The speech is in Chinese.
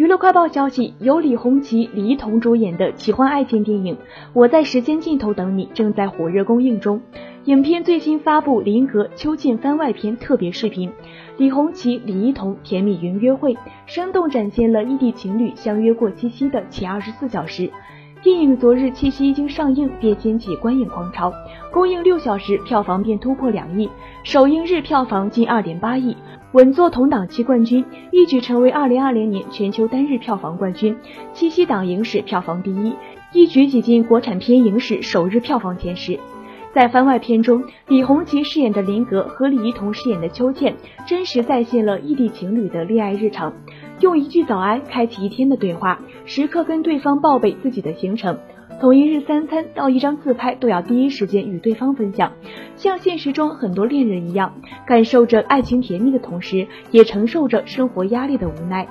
娱乐快报消息，由李红旗、李一桐主演的奇幻爱情电影《我在时间尽头等你》正在火热公映中。影片最新发布林格秋剑番外篇特别视频，李红旗、李一桐甜蜜云约会，生动展现了异地情侣相约过七夕的前二十四小时。电影昨日七夕一经上映，便掀起观影狂潮，公映六小时票房便突破两亿，首映日票房近二点八亿，稳坐同档期冠军，一举成为二零二零年全球单日票房冠军，七夕档影史票房第一，一举挤进国产片影史首日票房前十。在番外篇中，李红旗饰演的林格和李一桐饰演的秋倩，真实再现了异地情侣的恋爱日常。用一句早安开启一天的对话，时刻跟对方报备自己的行程，从一日三餐到一张自拍都要第一时间与对方分享。像现实中很多恋人一样，感受着爱情甜蜜的同时，也承受着生活压力的无奈。